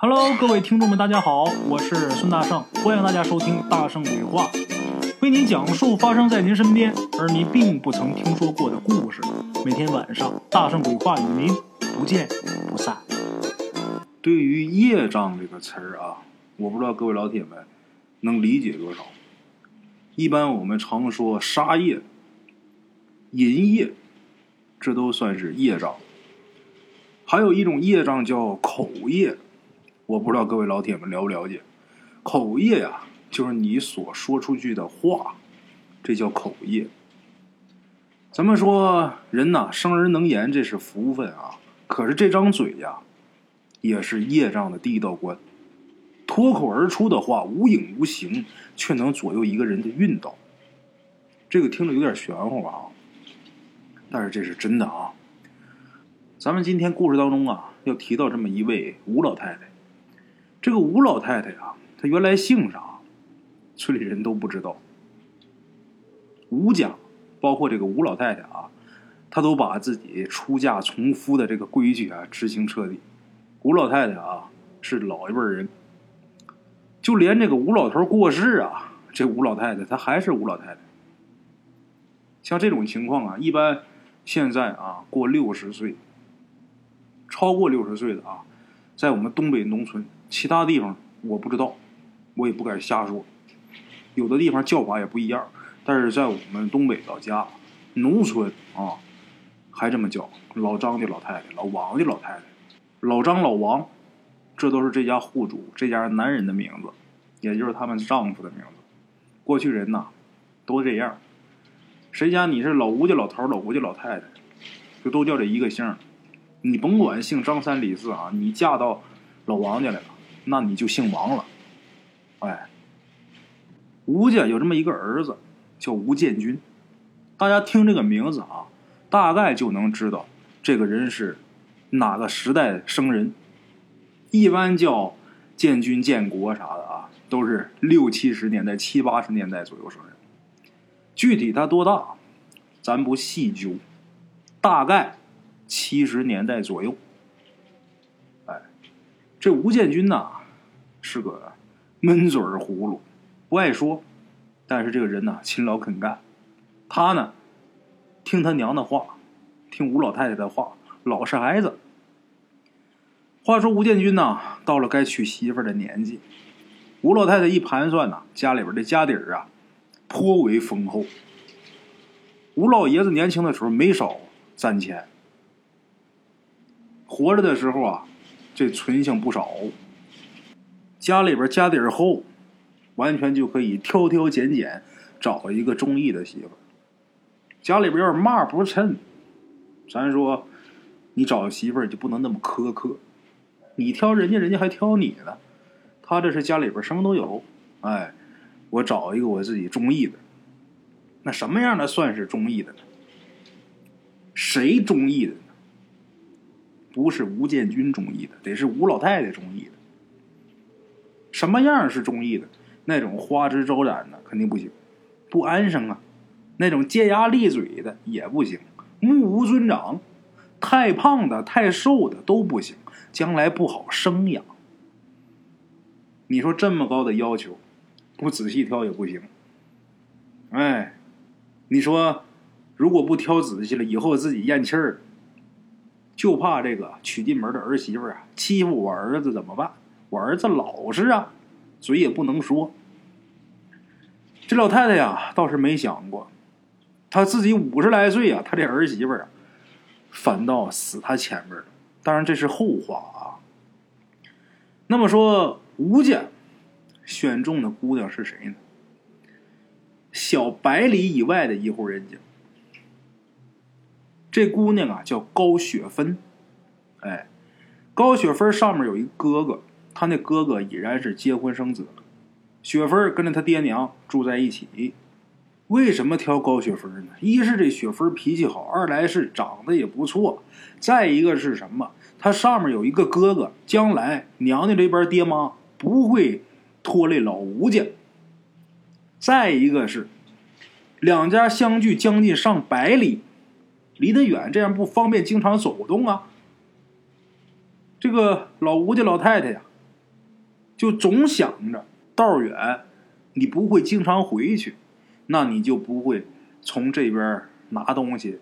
Hello，各位听众们，大家好，我是孙大圣，欢迎大家收听《大圣鬼话》，为您讲述发生在您身边而您并不曾听说过的故事。每天晚上，《大圣鬼话》与您不见不散。对于业障这个词儿啊，我不知道各位老铁们能理解多少。一般我们常说杀业、淫业，这都算是业障。还有一种业障叫口业，我不知道各位老铁们了不了解。口业呀、就是你所说出去的话，这叫口业。咱们说人呐，生而能言，这是福分啊。可是这张嘴呀，也是业障的第一道关。脱口而出的话，无影无形，却能左右一个人的运道。这个听着有点玄乎啊，但是这是真的啊。咱们今天故事当中啊，要提到这么一位吴老太太。这个吴老太太啊，她原来姓啥，村里人都不知道。吴家，包括这个吴老太太啊，她都把自己出嫁从夫的这个规矩啊执行彻底。吴老太太啊，是老一辈人，就连这个吴老头过世啊，这吴老太太她还是吴老太太。像这种情况啊，一般现在啊过六十岁，超过六十岁的啊，在我们东北农村，其他地方我不知道，我也不敢瞎说。有的地方叫法也不一样，但是在我们东北老家农村啊，还这么叫老张的老太太、老王的老太太、老张、老王，这都是这家户主、这家男人的名字，也就是他们丈夫的名字。过去人呐，都这样。谁家你是老吴家老头、老吴家老太太，就都叫这一个姓。你甭管姓张三李四啊，你嫁到老王家来了，那你就姓王了。哎，吴家有这么一个儿子，叫吴建军。大家听这个名字啊，大概就能知道这个人是哪个时代生人。一般叫建军、建国啥的啊，都是六七十年代、七八十年代左右生人。具体他多大，咱不细究，大概七十年代左右。哎，这吴建军呐，是个闷嘴儿葫芦，不爱说，但是这个人呐，勤劳肯干。他呢，听他娘的话，听吴老太太的话，老实孩子。话说吴建军呐，到了该娶媳妇的年纪，吴老太太一盘算呐，家里边的家底儿啊。颇为丰厚。吴老爷子年轻的时候没少攒钱，活着的时候啊，这存性不少。家里边家底儿厚，完全就可以挑挑拣拣找一个中意的媳妇。家里边要是嘛不趁，咱说你找媳妇儿就不能那么苛刻，你挑人家，人家还挑你呢。他这是家里边什么都有，哎。我找一个我自己中意的，那什么样的算是中意的呢？谁中意的呢？不是吴建军中意的，得是吴老太太中意的。什么样是中意的？那种花枝招展的肯定不行，不安生啊。那种尖牙利嘴的也不行，目无尊长，太胖的、太瘦的都不行，将来不好生养。你说这么高的要求？不仔细挑也不行，哎，你说如果不挑仔细了，以后自己咽气儿，就怕这个娶进门的儿媳妇啊欺负我儿子怎么办？我儿子老实啊，嘴也不能说。这老太太呀，倒是没想过，她自己五十来岁啊，她这儿媳妇啊，反倒死她前面了。当然这是后话啊。那么说吴家。选中的姑娘是谁呢？小百里以外的一户人家。这姑娘啊叫高雪芬，哎，高雪芬上面有一哥哥，他那哥哥已然是结婚生子了。雪芬跟着他爹娘住在一起。为什么挑高雪芬呢？一是这雪芬脾气好，二来是长得也不错，再一个是什么？他上面有一个哥哥，将来娘家这边爹妈不会。拖累老吴家。再一个是，两家相距将近上百里，离得远，这样不方便经常走动啊。这个老吴家老太太呀，就总想着道远，你不会经常回去，那你就不会从这边拿东西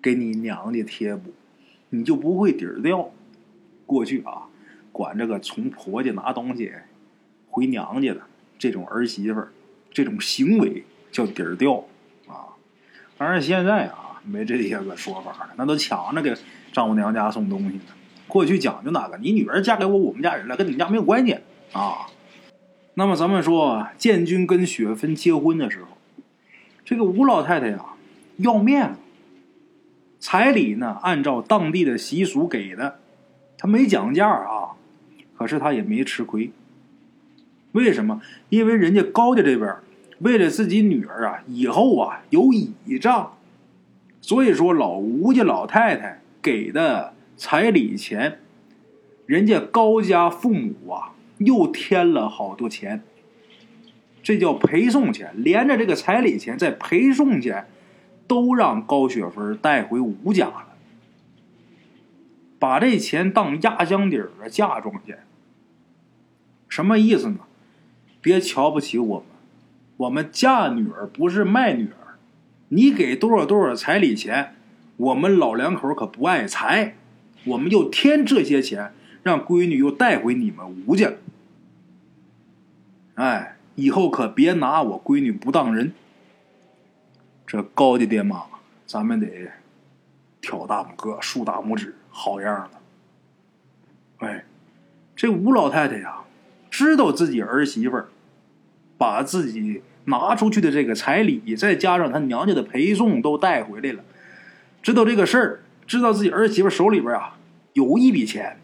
给你娘家贴补，你就不会底儿掉。过去啊，管这个从婆家拿东西回娘家的这种儿媳妇儿，这种行为叫底儿掉啊。当然现在啊，没这些个说法了，那都抢着给丈母娘家送东西呢。过去讲究那个？你女儿嫁给我，我们家人了，跟你们家没有关系啊。那么咱们说，建军跟雪芬结婚的时候，这个吴老太太呀要面子，彩礼呢按照当地的习俗给的，她没讲价啊，可是她也没吃亏。为什么？因为人家高家这边为了自己女儿啊以后啊有倚仗，所以说老吴家老太太给的。彩礼钱，人家高家父母啊又添了好多钱，这叫陪送钱，连着这个彩礼钱再陪送钱，都让高雪芬带回吴家了，把这钱当压箱底儿的嫁妆钱。什么意思呢？别瞧不起我们，我们嫁女儿不是卖女儿，你给多少多少彩礼钱，我们老两口可不爱财。我们又添这些钱，让闺女又带回你们吴家。哎，以后可别拿我闺女不当人。这高家爹妈，咱们得挑大拇哥、竖大拇指，好样的！哎，这吴老太太呀，知道自己儿媳妇儿把自己拿出去的这个彩礼，再加上她娘家的陪送都带回来了，知道这个事儿。知道自己儿媳妇手里边啊有一笔钱，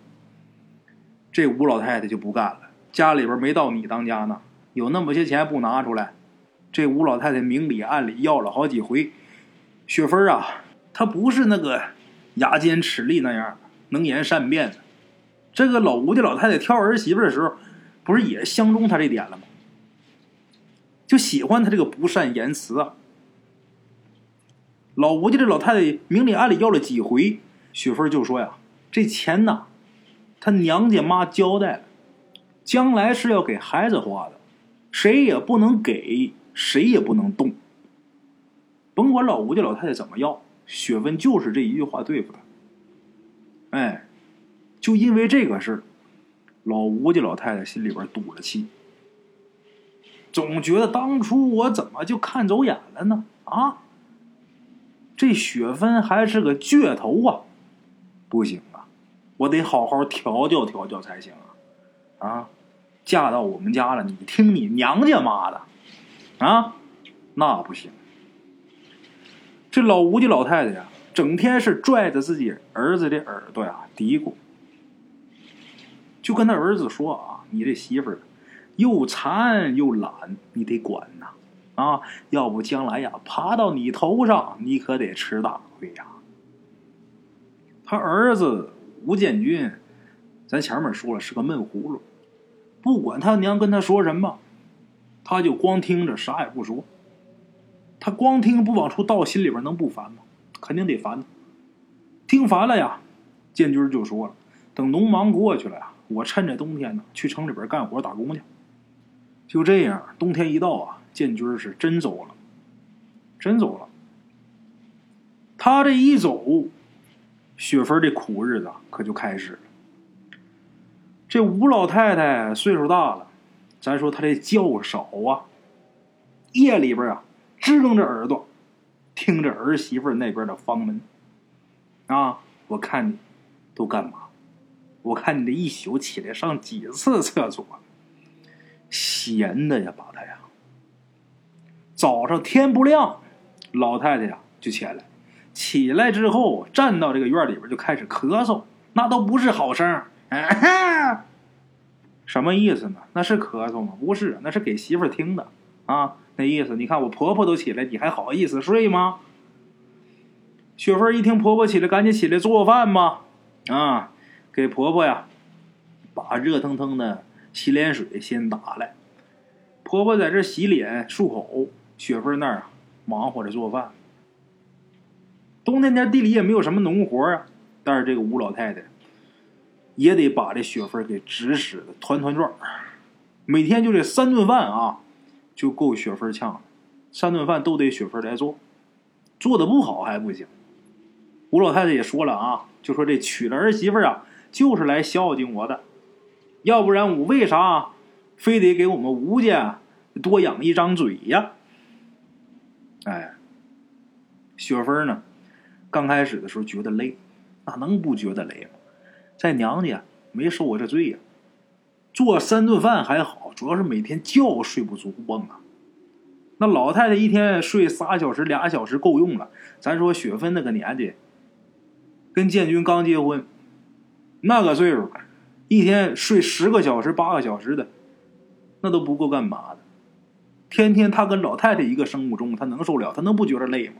这吴老太太就不干了。家里边没到你当家呢，有那么些钱不拿出来，这吴老太太明里暗里要了好几回。雪芬啊，她不是那个牙尖齿利那样能言善辩的。这个老吴家老太太挑儿媳妇的时候，不是也相中她这点了吗？就喜欢她这个不善言辞啊。老吴家这老太太明里暗里要了几回，雪芬就说呀：“这钱呐，他娘家妈交代了，将来是要给孩子花的，谁也不能给，谁也不能动。甭管老吴家老太太怎么要，雪芬就是这一句话对付他。哎，就因为这个事，老吴家老太太心里边堵着气，总觉得当初我怎么就看走眼了呢？啊！”这雪芬还是个倔头啊，不行啊，我得好好调教调教才行啊！啊，嫁到我们家了，你听你娘家妈的，啊，那不行。这老吴家老太太呀，整天是拽着自己儿子的耳朵呀嘀咕，就跟他儿子说啊：“你这媳妇儿又馋又懒，你得管呐。”，啊要不将来呀，爬到你头上，你可得吃大亏呀。他儿子吴建军，咱前面说了是个闷葫芦，不管他娘跟他说什么，他就光听着，啥也不说。他光听不往出倒，心里边能不烦吗？肯定得烦。听烦了呀，建军就说了：“等农忙过去了呀，我趁着冬天呢，去城里边干活打工去。”就这样，冬天一到啊。建军是真走了，真走了。他这一走，雪芬这苦日子可就开始了。这吴老太太岁数大了，咱说她这觉少啊，夜里边啊支棱着耳朵，听着儿媳妇那边的房门。啊，我看你都干嘛？我看你这一宿起来上几次厕所？闲的呀，把他呀。早上天不亮，老太太呀就起来，起来之后站到这个院里边就开始咳嗽，那都不是好声。什么意思呢？那是咳嗽吗？不是，那是给媳妇听的啊。那意思，你看我婆婆都起来，你还好意思睡吗？雪芬一听婆婆起来，赶紧起来做饭吧。啊，给婆婆呀把热腾腾的洗脸水先打来，婆婆在这洗脸漱口。雪芬那儿啊，忙活着做饭。冬天家地里也没有什么农活啊，但是这个吴老太太也得把这雪芬给指使的团团转。每天就这三顿饭啊，就够雪芬呛了。三顿饭都得雪芬来做，做的不好还不行。吴老太太也说了啊，就说这娶了儿媳妇啊，就是来孝敬我的，要不然我为啥非得给我们吴家多养一张嘴呀？哎，雪芬呢，刚开始的时候觉得累，哪能不觉得累吗？在娘家没受过这罪呀，做三顿饭还好，主要是每天觉睡不足，蹦啊。那老太太一天睡仨小时、俩小时够用了。咱说雪芬那个年纪，跟建军刚结婚，那个岁数，一天睡十个小时、八个小时的，那都不够干嘛的。天天他跟老太太一个生物钟，他能受了？他能不觉得累吗？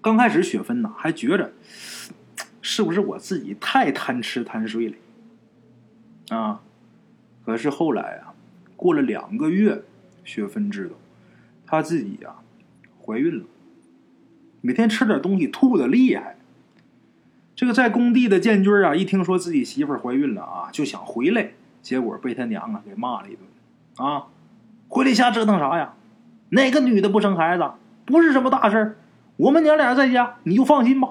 刚开始雪芬呐，还觉着 是不是我自己太贪吃贪睡了啊？可是后来啊，过了两个月，雪芬知道她自己呀怀孕了，每天吃点东西吐的厉害。这个在工地的建军啊，一听说自己媳妇怀孕了啊，就想回来，结果被他娘啊给骂了一顿啊。回来瞎折腾啥呀？哪个女的不生孩子？不是什么大事儿。我们娘俩在家，你就放心吧。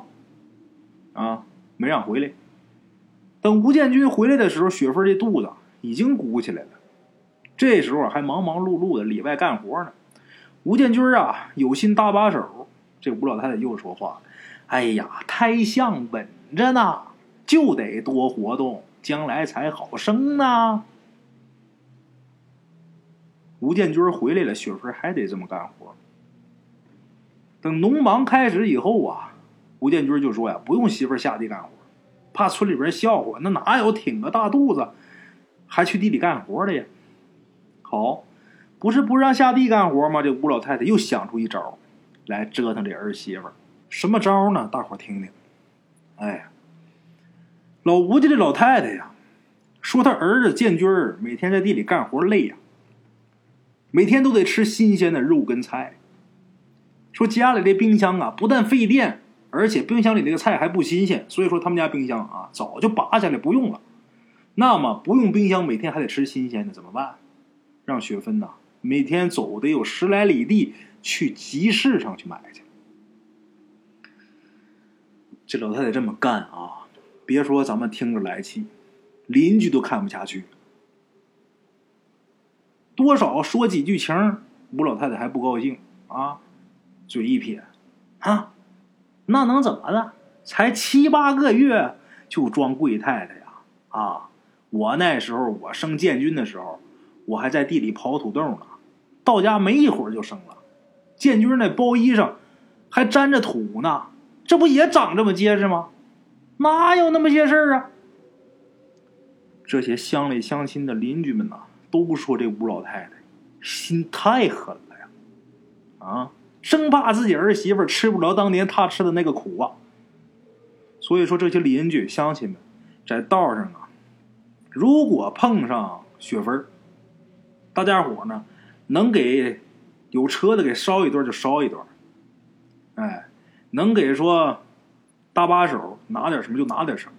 啊，没让回来。等吴建军回来的时候，雪芬这肚子已经鼓起来了。这时候还忙忙碌碌的里外干活呢。吴建军啊，有心搭把手。这吴老太太又说话了：“哎呀，胎相稳着呢，就得多活动，将来才好生呢。”吴建军回来了，雪芬还得这么干活。等农忙开始以后啊，吴建军就说呀：“不用媳妇下地干活，怕村里边笑话。那哪有挺个大肚子还去地里干活的呀？”好，不是不让下地干活吗？这吴老太太又想出一招来折腾这儿媳妇。什么招呢？大伙听听。哎呀，老吴家这老太太呀，说他儿子建军每天在地里干活累呀。每天都得吃新鲜的肉跟菜。说家里这冰箱啊，不但费电，而且冰箱里这个菜还不新鲜。所以说他们家冰箱啊，早就拔下来不用了。那么不用冰箱，每天还得吃新鲜的，怎么办？让雪芬呐，每天走得有十来里地去集市上去买去。这老太太这么干啊，别说咱们听着来气，邻居都看不下去。多少说几句情，吴老太太还不高兴啊，嘴一撇，啊，那能怎么的？才七八个月就装贵太太呀！啊，我那时候我生建军的时候，我还在地里刨土豆呢，到家没一会儿就生了。建军那包衣裳还沾着土呢，这不也长这么结实吗？哪有那么些事儿啊？这些乡里乡亲的邻居们呐。都说这吴老太太心太狠了呀，啊，生怕自己儿媳妇吃不着当年她吃的那个苦啊。所以说这些邻居乡亲们在道上啊，如果碰上雪芬大家伙呢能给有车的给捎一段就捎一段，哎，能给说搭把手拿点什么就拿点什么，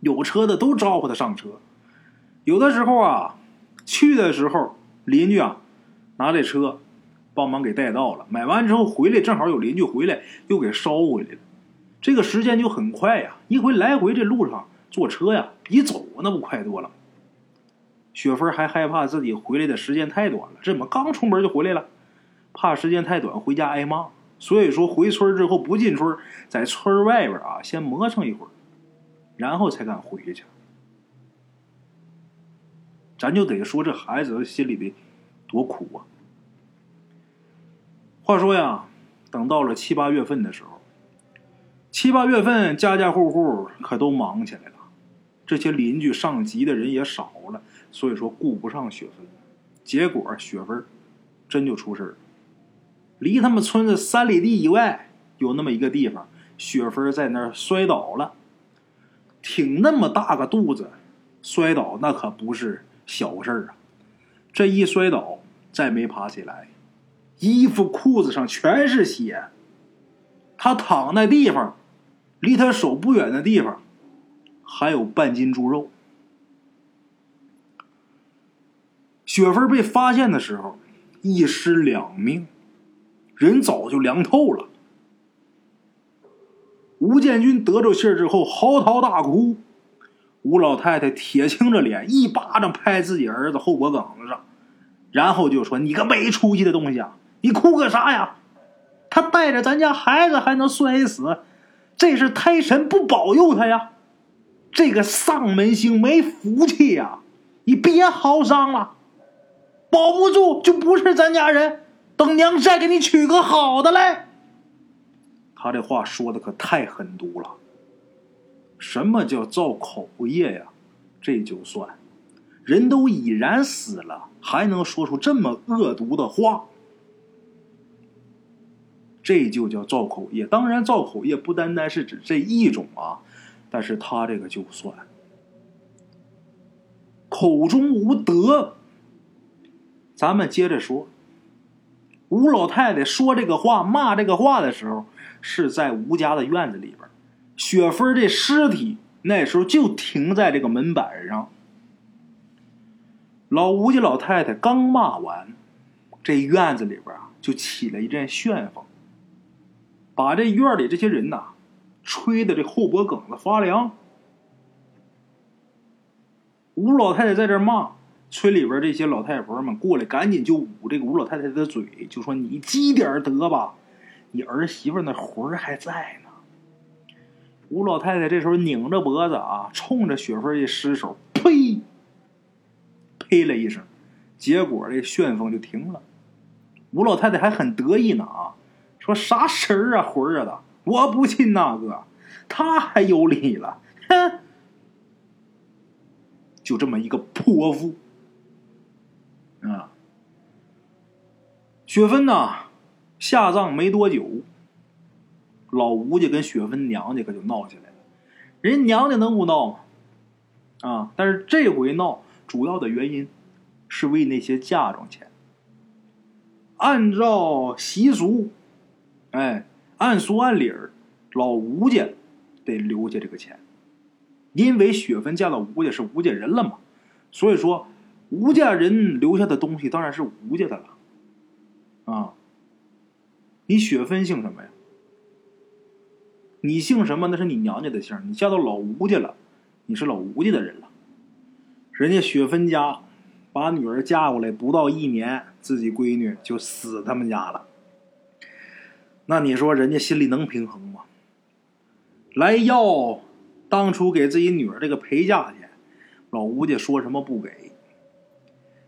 有车的都招呼他上车。有的时候啊，去的时候邻居啊拿这车帮忙给带到了，买完之后回来正好有邻居回来又给捎回来了，这个时间就很快呀。一回来回这路上坐车呀比走那不快多了。雪芬还害怕自己回来的时间太短了，这怎么刚出门就回来了，怕时间太短回家挨骂，所以说回村之后不进村，在村外边啊先磨蹭一会儿，然后才敢回去。咱就得说这孩子心里的多苦啊！话说呀，等到了七八月份的时候，七八月份家家户户可都忙起来了，这些邻居上集的人也少了，所以说顾不上雪芬。结果雪芬真就出事了，离他们村子三里地以外有那么一个地方，雪芬在那儿摔倒了，挺那么大个肚子，摔倒那可不是。小事啊！这一摔倒，再没爬起来，衣服裤子上全是血。他躺那地方，离他手不远的地方，还有半斤猪肉。雪芬被发现的时候，一尸两命，人早就凉透了。吴建军得着信儿之后，嚎啕大哭。吴老太太铁青着脸，一巴掌拍自己儿子后脖梗子上，然后就说：“你个没出息的东西啊！你哭个啥呀？他带着咱家孩子还能摔死，这是胎神不保佑他呀！这个丧门星没福气呀！你别嚎丧了。”保不住就不是咱家人，等娘再给你娶个好的来。他这话说的可太狠毒了。什么叫造口业呀？这就算，人都已然死了，还能说出这么恶毒的话？这就叫造口业。当然，造口业不单单是指这一种啊，但是他这个就算，口中无德。咱们接着说，吴老太太说这个话、骂这个话的时候，是在吴家的院子里边。雪芬这尸体那时候就停在这个门板上。老吴家老太太刚骂完，这院子里边啊就起了一阵旋风，把这院里这些人呐吹的这后脖梗子发凉。吴老太太在这骂。村里边这些老太婆们过来，赶紧就捂这个吴老太太的嘴，就说：“你积点德吧，你儿媳妇那魂还在呢。”吴老太太这时候拧着脖子啊，冲着雪芬一失手，呸，呸了一声，结果这旋风就停了。吴老太太还很得意呢啊，说啥神儿啊魂儿啊的，我不信那个，他还有理了，哼，就这么一个泼妇。啊，雪芬呐，下葬没多久，老吴家跟雪芬娘家可就闹起来了。人娘家能不闹吗？啊，但是这回闹主要的原因是为那些嫁妆钱。按照习俗，哎，按俗按理儿，老吴家得留下这个钱，因为雪芬嫁到吴家是吴家人了嘛，所以说。吴家人留下的东西当然是吴家的了，啊！你雪芬姓什么呀？你姓什么？那是你娘家的姓。你嫁到老吴家了，你是老吴家的人了。人家雪芬家把女儿嫁过来不到一年，自己闺女就死他们家了。那你说人家心里能平衡吗？来要当初给自己女儿这个陪嫁钱，老吴家说什么不给。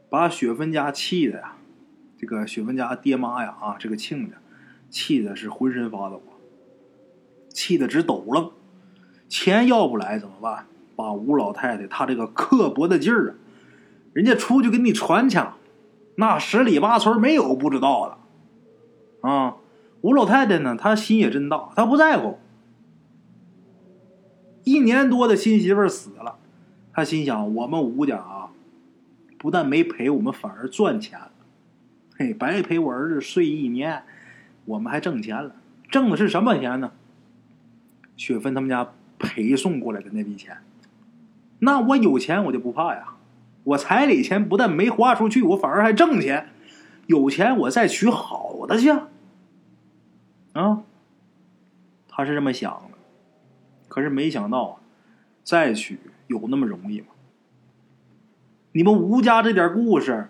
把雪芬家气的呀，这个雪芬家爹妈呀啊，这个亲家气的是浑身发抖，气得直抖了。钱要不来怎么办？把吴老太太她这个刻薄的劲儿啊，人家出去给你传去，那十里八村没有不知道的啊。吴老太太呢，她心也真大，她不在乎。一年多的新媳妇死了，她心想：我们吴家啊。不但没赔，我们反而赚钱了。嘿，白陪我儿子睡一年，我们还挣钱了。挣的是什么钱呢？雪芬他们家陪送过来的那笔钱。那我有钱，我就不怕呀。我彩礼钱不但没花出去，我反而还挣钱。有钱我再娶好的去。啊，他是这么想的。可是没想到啊，再娶有那么容易吗？你们吴家这点故事，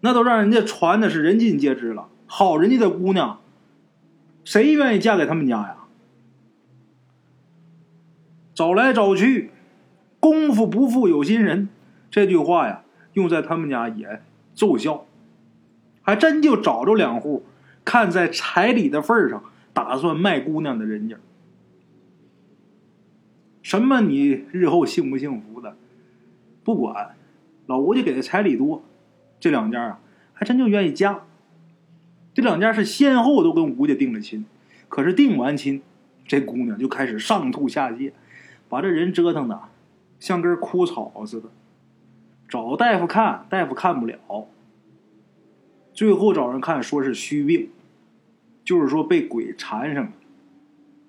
那都让人家传的是人尽皆知了。好人家的姑娘，谁愿意嫁给他们家呀？找来找去，功夫不负有心人，这句话呀，用在他们家也奏效，还真就找着两户，看在彩礼的份上，打算卖姑娘的人家。什么你日后幸不幸福的，不管。老吴家给的彩礼多，这两家啊，还真就愿意嫁。这两家是先后都跟吴家定了亲，可是定完亲，这姑娘就开始上吐下泻，把这人折腾的像根枯草似的。找大夫看，大夫看不了，最后找人看，说是虚病，就是说被鬼缠上了。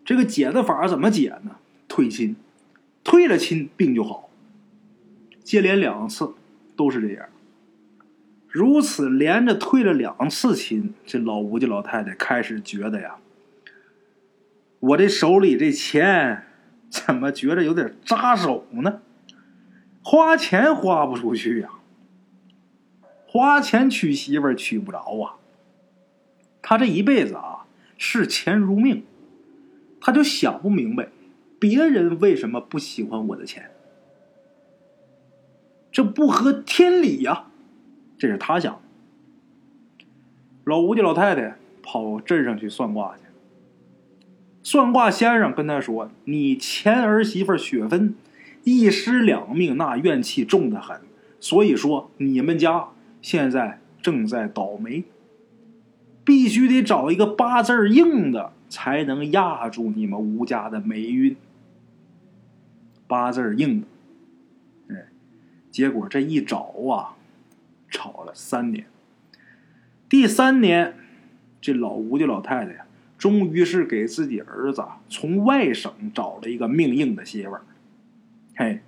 这个解的法怎么解呢？退亲，退了亲病就好。接连两次都是这样，如此连着退了两次亲，这老吴家老太太开始觉得呀，我这手里这钱怎么觉得有点扎手呢？花钱花不出去呀，花钱娶媳妇娶不着啊。他这一辈子啊，视钱如命，他就想不明白，别人为什么不喜欢我的钱？这不合天理呀！这是他想。老吴家老太太跑镇上去算卦去，算卦先生跟他说：“你前儿媳妇雪芬一尸两命，那怨气重得很，所以说你们家现在正在倒霉。”必须得找一个八字硬的，才能压住你们吴家的霉运。八字硬的，哎，结果这一找啊，找了三年。第三年，这老吴家老太太呀，终于是给自己儿子从外省找了一个命硬的媳妇儿。嘿，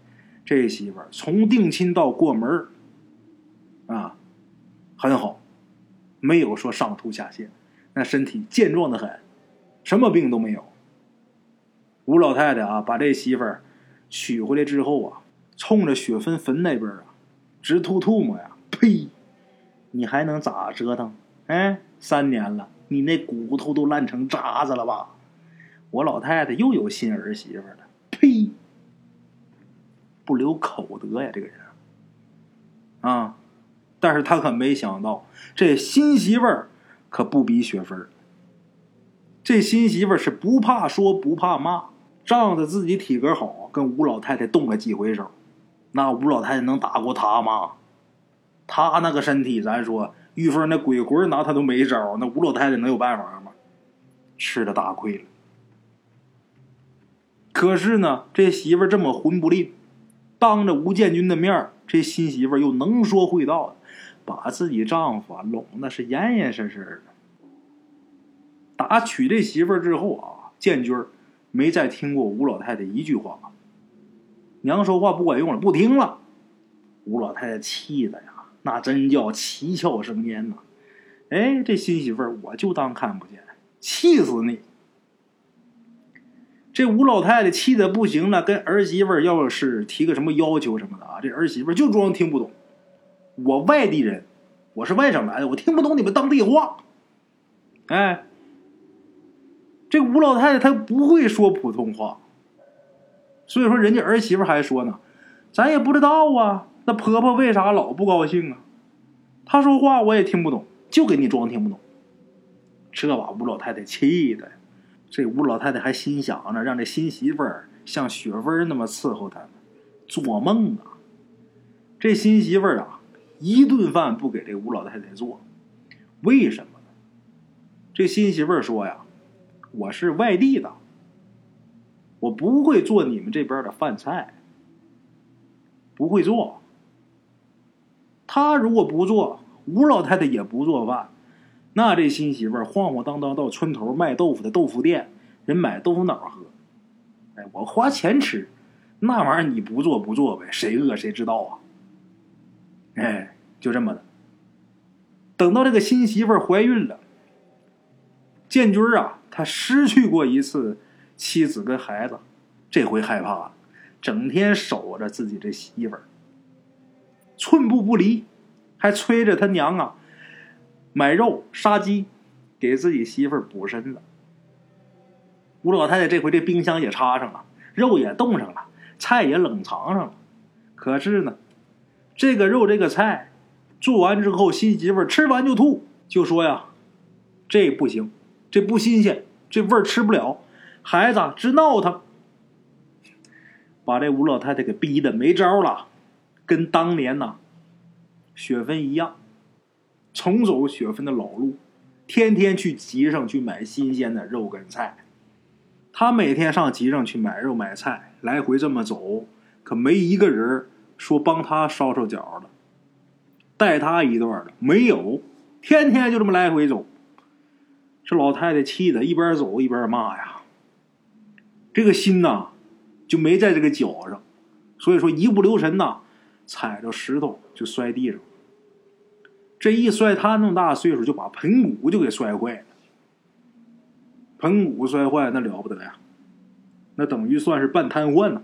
这媳妇儿从定亲到过门啊，很好。没有说上吐下泻，那身体健壮的很，什么病都没有。吴老太太啊，把这媳妇儿娶回来之后啊，冲着雪芬坟那边啊，直吐吐沫呀！呸！你还能咋折腾？哎，三年了，你那骨头都烂成渣子了吧？我老太太又有新儿媳妇了。呸！不留口德呀，这个人啊！但是他可没想到，这新媳妇儿可不比雪芬儿。这新媳妇儿是不怕说不怕骂，仗着自己体格好，跟吴老太太动了几回手。那吴老太太能打过他吗？他那个身体，咱说玉凤那鬼魂拿他都没招，那吴老太太能有办法吗？吃了大亏了。可是呢，这媳妇这么混不吝，当着吴建军的面这新媳妇又能说会道的。把自己丈夫啊拢的是严严实实的。打娶这媳妇之后啊，建军没再听过吴老太太一句话，娘说话不管用了，不听了。吴老太太气的呀，那真叫七窍生烟呐！哎，这新媳妇儿我就当看不见，气死你！这吴老太太气的不行了，跟儿媳妇要是提个什么要求什么的啊，这儿媳妇就装听不懂。我外地人，我是外省来的，我听不懂你们当地话。哎，这吴老太太她不会说普通话，所以说人家儿媳妇还说呢，咱也不知道啊，那婆婆为啥老不高兴啊？她说话我也听不懂，就给你装听不懂。这把吴老太太气的，这吴老太太还心想着让这新媳妇儿像雪芬那么伺候她呢，做梦啊！这新媳妇儿啊。一顿饭不给这吴老太太做，为什么呢？这新媳妇儿说呀：“我是外地的，我不会做你们这边的饭菜，不会做。他如果不做，吴老太太也不做饭，那这新媳妇儿晃晃荡荡到村头卖豆腐的豆腐店，人买豆腐脑喝。哎，我花钱吃，那玩意儿你不做不做呗，谁饿谁知道啊？哎。”就这么的，等到这个新媳妇儿怀孕了，建军啊，他失去过一次妻子跟孩子，这回害怕了，整天守着自己这媳妇儿，寸步不离，还催着他娘啊买肉杀鸡，给自己媳妇儿补身子。吴老太太这回这冰箱也插上了，肉也冻上了，菜也冷藏上了，可是呢，这个肉这个菜。做完之后，新媳妇吃完就吐，就说呀：“这不行，这不新鲜，这味儿吃不了。”孩子直闹腾，把这吴老太太给逼的没招了，跟当年呐雪芬一样，重走雪芬的老路，天天去集上去买新鲜的肉跟菜。他每天上集上去买肉买菜，来回这么走，可没一个人说帮他捎捎脚的。带他一段的没有，天天就这么来回走。这老太太气的，一边走一边骂呀：“这个心呐，就没在这个脚上，所以说一不留神呐，踩着石头就摔地上。这一摔，他那么大岁数就把盆骨就给摔坏了。盆骨摔坏那了不得呀，那等于算是半瘫痪了。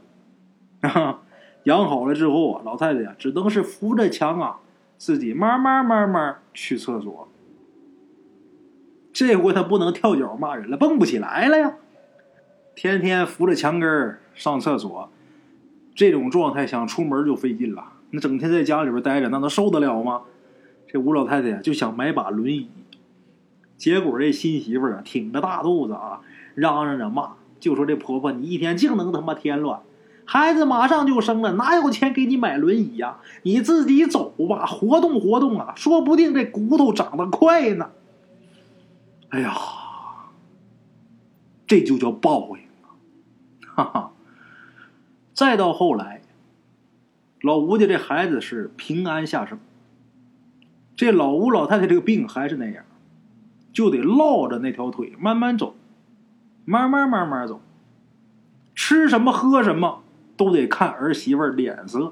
啊，养好了之后啊，老太太呀只能是扶着墙啊，自己慢慢慢慢去厕所。这回他不能跳脚骂人了，蹦不起来了呀。天天扶着墙根上厕所，这种状态想出门就费劲了。那整天在家里边待着，那能受得了吗？这吴老太太就想买把轮椅，结果这新媳妇啊挺着大肚子啊，嚷嚷着骂，就说这婆婆你一天净能他妈添乱，孩子马上就生了，哪有钱给你买轮椅呀？你自己走吧，活动活动啊，说不定这骨头长得快呢。哎呀，这就叫报应啊！哈哈。再到后来，老吴家这孩子是平安下生。这老吴老太太这个病还是那样，就得落着那条腿慢慢走，慢慢慢慢走。吃什么喝什么都得看儿媳妇脸色。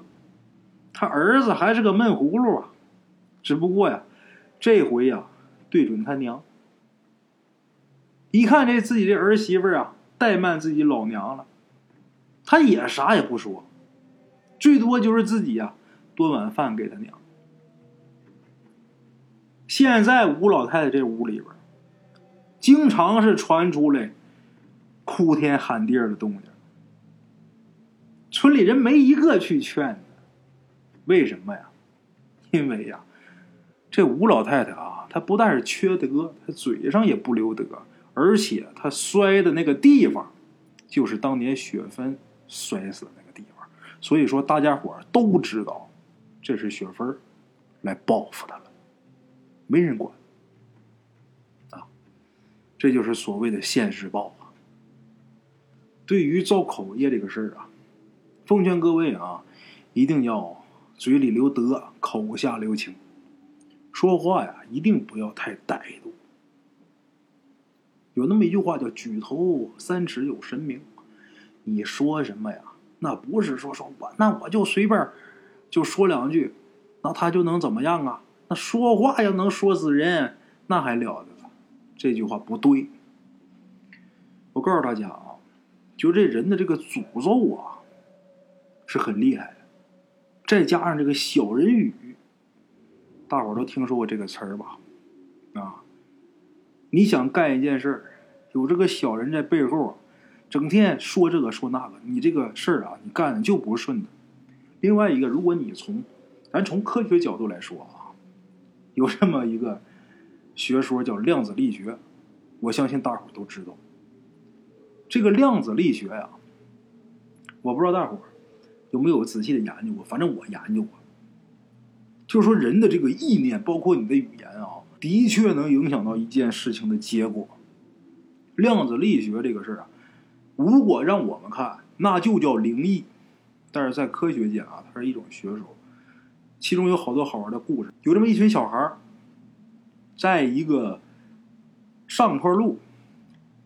他儿子还是个闷葫芦啊，只不过呀，这回呀对准他娘。一看这自己这儿媳妇啊怠慢自己老娘了，他也啥也不说，最多就是自己呀端碗饭给他娘。现在吴老太太这屋里边，经常是传出来哭天喊地的动静。村里人没一个去劝的为什么呀？因为呀，这吴老太太啊，她不但是缺德，她嘴上也不留德，而且她摔的那个地方，就是当年雪芬摔死那个地方。所以说，大家伙都知道，这是雪芬来报复他了。没人管，啊，这就是所谓的现世报啊。对于造口业这个事儿啊，奉劝各位啊，一定要嘴里留德，口下留情，说话呀一定不要太歹毒。有那么一句话叫“举头三尺有神明”，你说什么呀？那不是说说我，那我就随便就说两句，那他就能怎么样啊？那说话要能说死人，那还了得了？这句话不对。我告诉大家啊，就这人的这个诅咒啊，是很厉害的。再加上这个小人语，大伙都听说过这个词儿吧？啊，你想干一件事儿，有这个小人在背后，整天说这个说那个，你这个事儿啊，你干的就不顺的。另外一个，如果你从咱从科学角度来说啊。有这么一个学说叫量子力学，我相信大伙都知道。这个量子力学呀，我不知道大伙有没有仔细的研究过，反正我研究过。就是说，人的这个意念，包括你的语言啊，的确能影响到一件事情的结果。量子力学这个事儿啊，如果让我们看，那就叫灵异；但是在科学界啊，它是一种学说。其中有好多好玩的故事。有这么一群小孩在一个上坡路，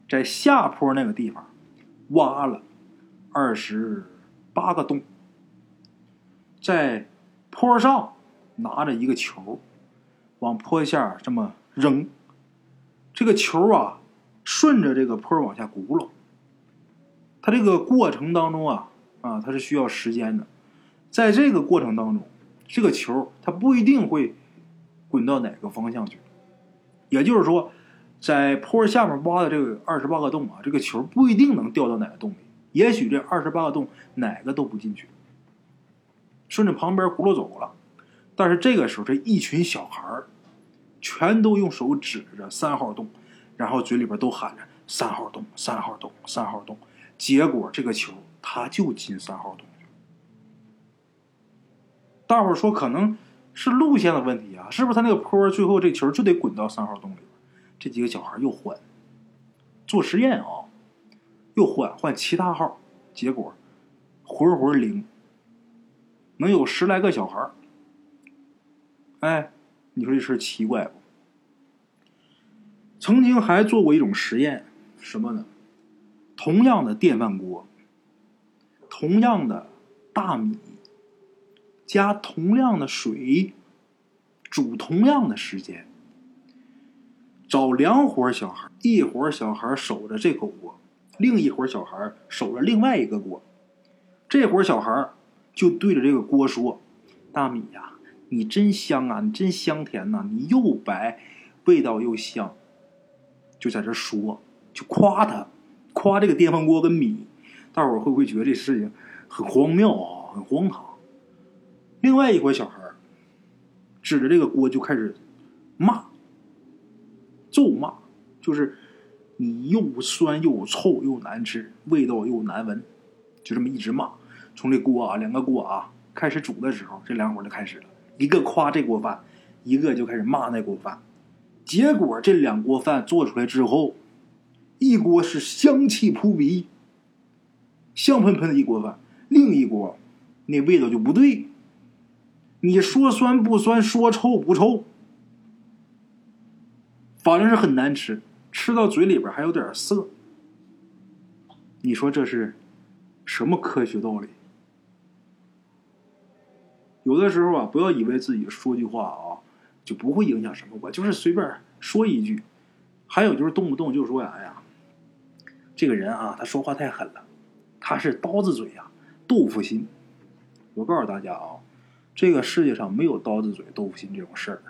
在下坡那个地方挖了二十八个洞，在坡上拿着一个球，往坡下这么扔，这个球啊顺着这个坡往下轱辘。它这个过程当中啊啊，它是需要时间的，在这个过程当中。这个球它不一定会滚到哪个方向去，也就是说，在坡下面挖的这个二十八个洞啊，这个球不一定能掉到哪个洞里，也许这二十八个洞哪个都不进去，顺着旁边轱辘走了。但是这个时候，这一群小孩儿全都用手指着三号洞，然后嘴里边都喊着“三号洞，三号洞，三号洞”，结果这个球它就进三号洞。大伙说可能是路线的问题啊，是不是他那个坡最后这球就得滚到三号洞里边？这几个小孩又换做实验啊，又换换其他号，结果回回灵，能有十来个小孩哎，你说这事奇怪不？曾经还做过一种实验，什么呢？同样的电饭锅，同样的大米，加同样的水，煮同样的时间，找两伙小孩，一伙小孩守着这口锅，另一伙小孩守着另外一个锅。这伙小孩就对着这个锅说：“大米呀，你真香啊，你真香甜呐、你又白，味道又香。”就在这说，就夸他，夸这个电饭锅跟米。大伙儿会不会觉得这事情很荒谬啊，很荒唐？另外一伙小孩指着这个锅就开始骂、咒骂，就是你又酸又臭又难吃，味道又难闻，就这么一直骂。从这锅啊，两个锅啊开始煮的时候，这两伙就开始了，一个夸这锅饭，一个就开始骂那锅饭。结果这两锅饭做出来之后，一锅是香气扑鼻。香喷喷的一锅饭，另一锅那味道就不对。你说酸不酸，说臭不臭，反正是很难吃，吃到嘴里边还有点涩。你说这是什么科学道理？有的时候啊，不要以为自己说句话啊就不会影响什么，我就是随便说一句。还有就是动不动就说呀，哎呀，这个人啊，他说话太狠了。他是刀子嘴呀，豆腐心。我告诉大家啊，这个世界上没有刀子嘴豆腐心这种事儿。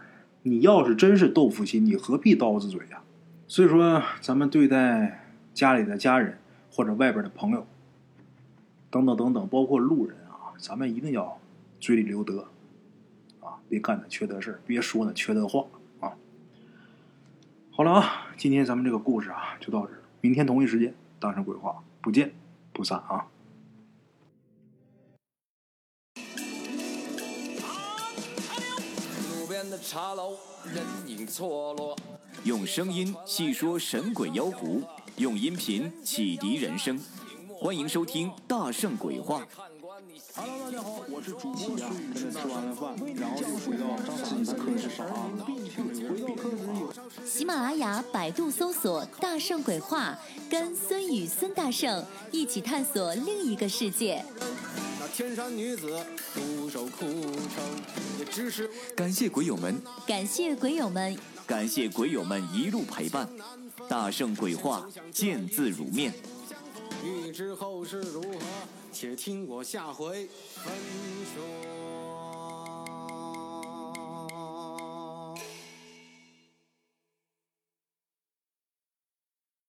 你要是真是豆腐心，你何必刀子嘴呀？所以说，咱们对待家里的家人或者外边的朋友，等等等等，包括路人啊，咱们一定要嘴里留德啊，别干那缺德事，别说那缺德话啊。好了啊，今天咱们这个故事啊就到这，明天同一时间，大圣鬼话不见。不散啊！路边的茶楼，人影错落。用声音细说神鬼妖狐，用音频启迪人生。欢迎收听《大圣鬼话》。Hello，大家好，我是主播孙宇。现在吃完了饭，然后就回到自己的课室上啊，并且回到课室有。喜马拉雅、百度搜索“大圣鬼话”，跟孙宇、孙大圣一起探索另一个世界。那天山女子独守空城，也只是感谢鬼友们，感谢鬼友们，感谢鬼友们一路陪伴。大圣鬼话，见字如面。欲知后事如何，且听我下回分说。